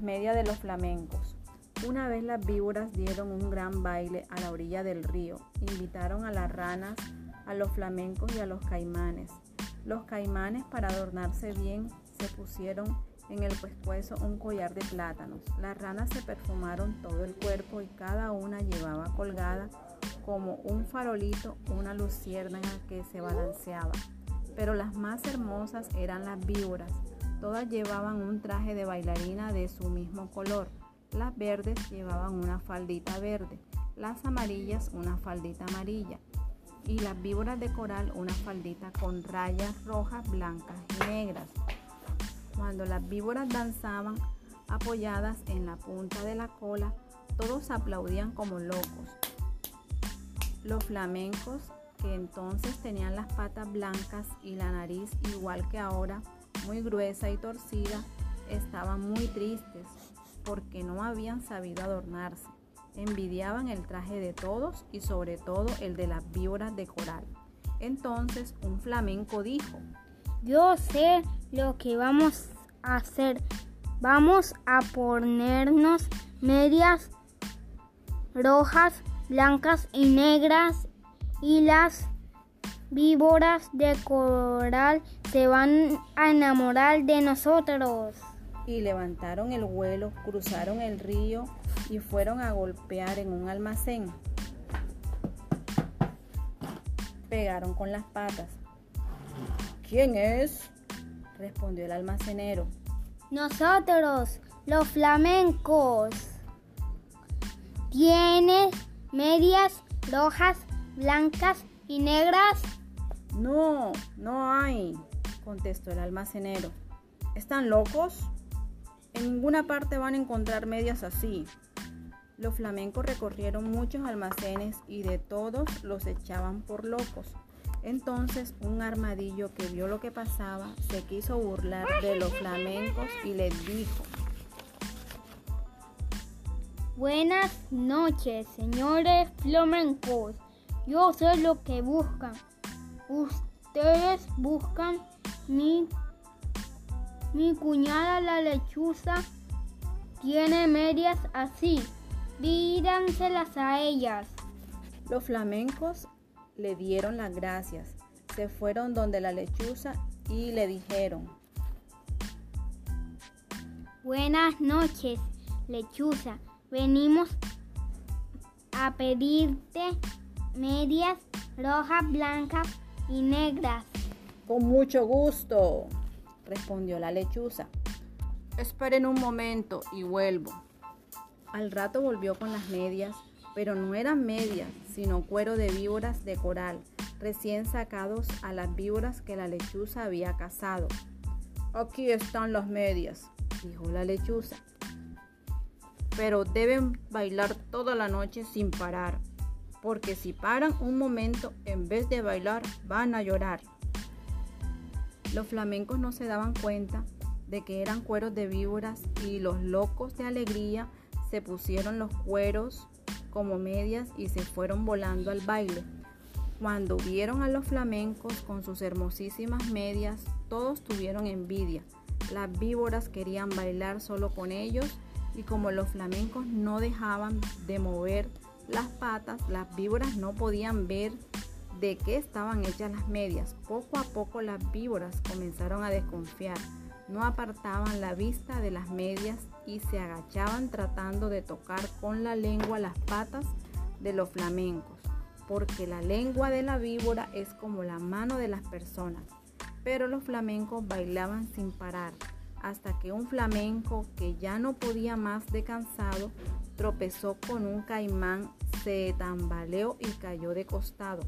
las de los flamencos. Una vez las víboras dieron un gran baile a la orilla del río. Invitaron a las ranas, a los flamencos y a los caimanes. Los caimanes, para adornarse bien, se pusieron en el pescuezo un collar de plátanos. Las ranas se perfumaron todo el cuerpo y cada una llevaba colgada como un farolito una luciérnaga que se balanceaba. Pero las más hermosas eran las víboras. Todas llevaban un traje de bailarina de su mismo color. Las verdes llevaban una faldita verde, las amarillas una faldita amarilla y las víboras de coral una faldita con rayas rojas, blancas y negras. Cuando las víboras danzaban apoyadas en la punta de la cola, todos aplaudían como locos. Los flamencos, que entonces tenían las patas blancas y la nariz igual que ahora, muy gruesa y torcida, estaban muy tristes porque no habían sabido adornarse. Envidiaban el traje de todos y sobre todo el de las víboras de coral. Entonces un flamenco dijo, Yo sé lo que vamos a hacer. Vamos a ponernos medias rojas, blancas y negras y las víboras de coral se van a enamorar de nosotros y levantaron el vuelo, cruzaron el río y fueron a golpear en un almacén. Pegaron con las patas. ¿Quién es? respondió el almacenero. Nosotros, los flamencos. ¿Tienes medias rojas, blancas y negras? No, no hay, contestó el almacenero. ¿Están locos? En ninguna parte van a encontrar medias así. Los flamencos recorrieron muchos almacenes y de todos los echaban por locos. Entonces un armadillo que vio lo que pasaba se quiso burlar de los flamencos y les dijo, Buenas noches, señores flamencos. Yo sé lo que buscan. Ustedes buscan mi mi cuñada la lechuza tiene medias así. Díranselas a ellas. Los flamencos le dieron las gracias. Se fueron donde la lechuza y le dijeron. Buenas noches, lechuza. Venimos a pedirte medias rojas, blancas y negras. Con mucho gusto respondió la lechuza. Esperen un momento y vuelvo. Al rato volvió con las medias, pero no eran medias, sino cuero de víboras de coral, recién sacados a las víboras que la lechuza había cazado. Aquí están las medias, dijo la lechuza. Pero deben bailar toda la noche sin parar, porque si paran un momento en vez de bailar van a llorar. Los flamencos no se daban cuenta de que eran cueros de víboras y los locos de alegría se pusieron los cueros como medias y se fueron volando al baile. Cuando vieron a los flamencos con sus hermosísimas medias, todos tuvieron envidia. Las víboras querían bailar solo con ellos y como los flamencos no dejaban de mover las patas, las víboras no podían ver de qué estaban hechas las medias. Poco a poco las víboras comenzaron a desconfiar. No apartaban la vista de las medias y se agachaban tratando de tocar con la lengua las patas de los flamencos, porque la lengua de la víbora es como la mano de las personas. Pero los flamencos bailaban sin parar, hasta que un flamenco que ya no podía más de cansado tropezó con un caimán, se tambaleó y cayó de costado.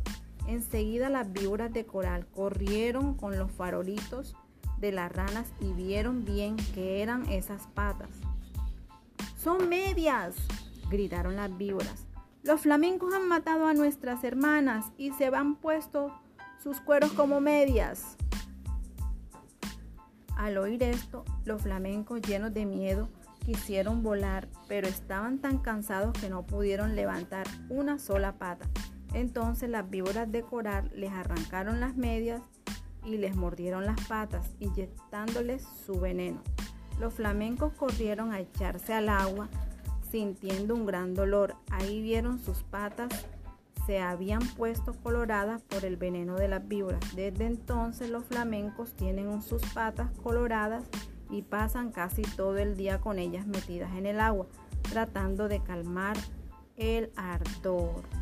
Enseguida las víboras de coral corrieron con los farolitos de las ranas y vieron bien que eran esas patas. ¡Son medias! gritaron las víboras. Los flamencos han matado a nuestras hermanas y se han puesto sus cueros como medias. Al oír esto, los flamencos llenos de miedo quisieron volar, pero estaban tan cansados que no pudieron levantar una sola pata. Entonces las víboras de coral les arrancaron las medias y les mordieron las patas, inyectándoles su veneno. Los flamencos corrieron a echarse al agua sintiendo un gran dolor. Ahí vieron sus patas se habían puesto coloradas por el veneno de las víboras. Desde entonces los flamencos tienen sus patas coloradas y pasan casi todo el día con ellas metidas en el agua, tratando de calmar el ardor.